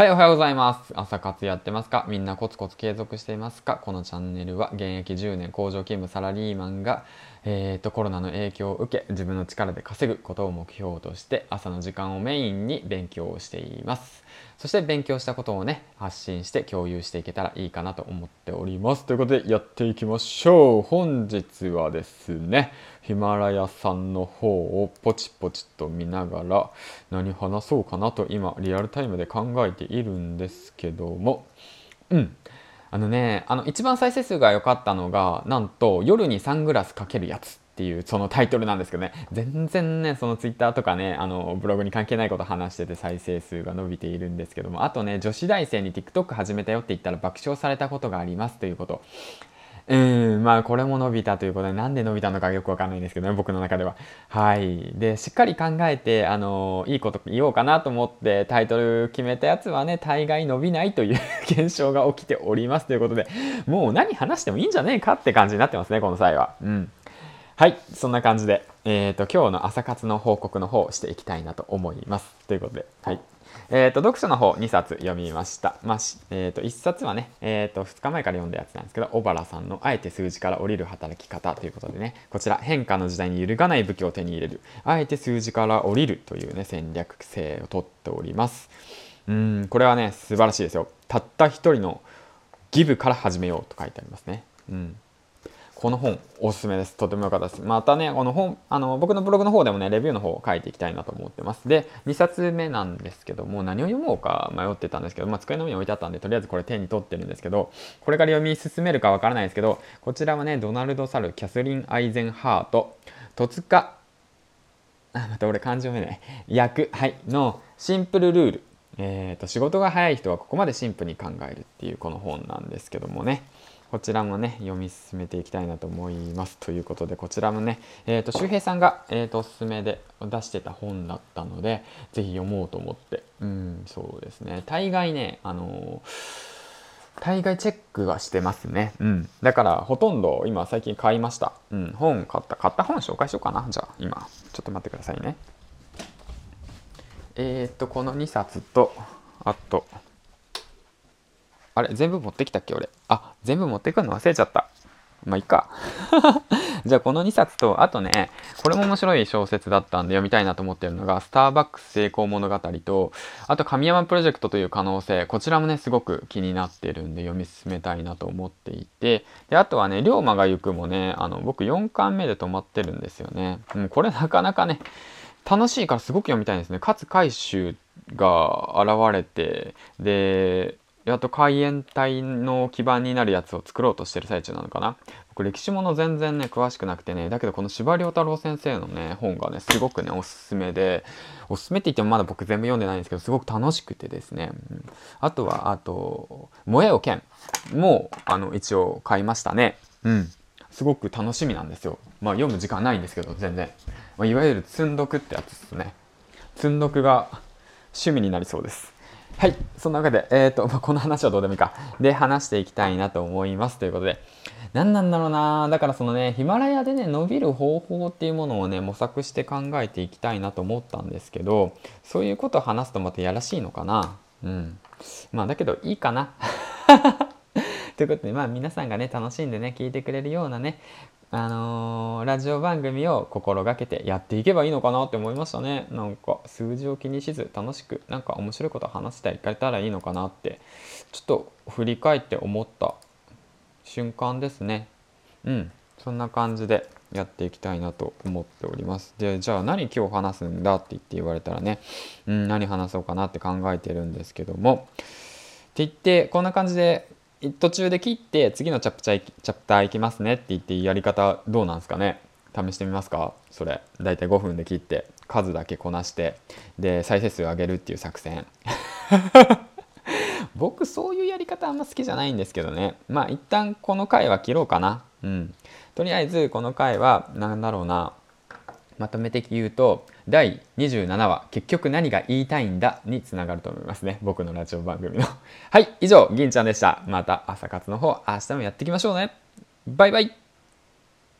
はい、おはようございます。朝活やってますか？みんなコツコツ継続していますか？このチャンネルは現役10年工場勤務サラリーマンが、えーと、コロナの影響を受け自分の力で稼ぐことを目標として朝の時間をメインに勉強をしています。そして勉強したことをね、発信して共有していけたらいいかなと思っております。ということでやっていきましょう。本日はですね、ヒマラヤさんの方をポチポチと見ながら何話そうかなと今リアルタイムで考えているんですけども、うん。あのね、あの一番再生数が良かったのが、なんと夜にサングラスかけるやつっていうそのタイトルなんですけどね。全然ねそのツイッターとかねあのブログに関係ないこと話してて再生数が伸びているんですけども。あとね女子大生に TikTok 始めたよって言ったら爆笑されたことがありますということ。うん、まあこれも伸びたということで、なんで伸びたのかよくわかんないんですけどね、僕の中では。はい。で、しっかり考えて、あの、いいこと言おうかなと思ってタイトル決めたやつはね、大概伸びないという現象が起きておりますということで、もう何話してもいいんじゃねえかって感じになってますね、この際は。うん。はい、そんな感じで、えっ、ー、と、今日の朝活の報告の方をしていきたいなと思います。ということで、はい。えっ、ー、と、読書の方2冊読みました。まあ、えっ、ー、と、1冊はね、えっ、と、2日前から読んだやつなんですけど、小原さんのあえて数字から降りる働き方ということでね、こちら、変化の時代に揺るがない武器を手に入れる、あえて数字から降りるというね、戦略性をとっております。うん、これはね、素晴らしいですよ。たった一人のギブから始めようと書いてありますね。うん。この本おすすめです。とても良かったです。またね、この本、あの、僕のブログの方でもね、レビューの方を書いていきたいなと思ってます。で、2冊目なんですけども、何を読もうか迷ってたんですけど、まあ、机の上に置いてあったんで、とりあえずこれ手に取ってるんですけど、これから読み進めるかわからないですけど、こちらはね、ドナルド・サル、キャスリン・アイゼンハート、戸塚、あ、また俺漢字読めない。役、はい、のシンプルルール。えっ、ー、と、仕事が早い人はここまでシンプルに考えるっていうこの本なんですけどもね。こちらもね、読み進めていきたいなと思います。ということで、こちらもね、えっ、ー、と、周平さんが、えっ、ー、と、おすすめで出してた本だったので、ぜひ読もうと思って、うん、そうですね。大概ね、あのー、大概チェックはしてますね。うん。だから、ほとんど今最近買いました。うん。本買った。買った本紹介しようかな。じゃあ、今。ちょっと待ってくださいね。えっ、と、この2冊と、あと、あれ全部持ってきたっけ俺。あ、全部持ってくるの忘れちゃった。まあ、いいか。じゃあ、この2冊と、あとね、これも面白い小説だったんで読みたいなと思ってるのが、スターバックス成功物語と、あと、神山プロジェクトという可能性、こちらもね、すごく気になってるんで読み進めたいなと思っていて、で、あとはね、龍馬が行くもね、あの、僕4巻目で止まってるんですよね。うん、これなかなかね、楽しいからすごく読みたいんですね。勝海舟が現れて、で、やっと海援隊の基盤になるやつを作ろうとしてる最中なのかな。僕歴史もの全然ね詳しくなくてねだけどこの司馬太郎先生のね本がねすごくねおすすめでおすすめって言ってもまだ僕全部読んでないんですけどすごく楽しくてですね、うん、あとはあと「燃えよ剣」もあの一応買いましたね。うん。すごく楽しみなんですよ。まあ読む時間ないんですけど全然、まあ、いわゆる積んどくってやつですね。積んどくが趣味になりそうです。はい。そんなわけで、えっ、ー、と、まあ、この話はどうでもいいか。で、話していきたいなと思います。ということで、何なんだろうなだからそのね、ヒマラヤでね、伸びる方法っていうものをね、模索して考えていきたいなと思ったんですけど、そういうことを話すとまたやらしいのかなうん。まあ、だけどいいかな。ということで、まあ皆さんがね、楽しんでね、聞いてくれるようなね、あのー、ラジオ番組を心がけてやっていけばいいのかなって思いましたね。なんか数字を気にしず楽しくなんか面白いこと話していかれたらいいのかなってちょっと振り返って思った瞬間ですね。うん、そんな感じでやっていきたいなと思っております。で、じゃあ何今日話すんだって言って言われたらね、うん、何話そうかなって考えてるんですけども、って言ってこんな感じで途中で切って次のチャプチャチャプターいきますねって言ってやり方どうなんですかね？試してみますか？それ。大体5分で切って数だけこなしてで再生数を上げるっていう作戦。僕そういうやり方あんま好きじゃないんですけどね。まあ一旦この回は切ろうかな。うん。とりあえずこの回は何だろうな。まとめて言うと第27話結局何が言いたいんだにつながると思いますね。僕のラジオ番組の。はい以上銀ちゃんでした。また朝活の方明日もやっていきましょうね。バイバイ。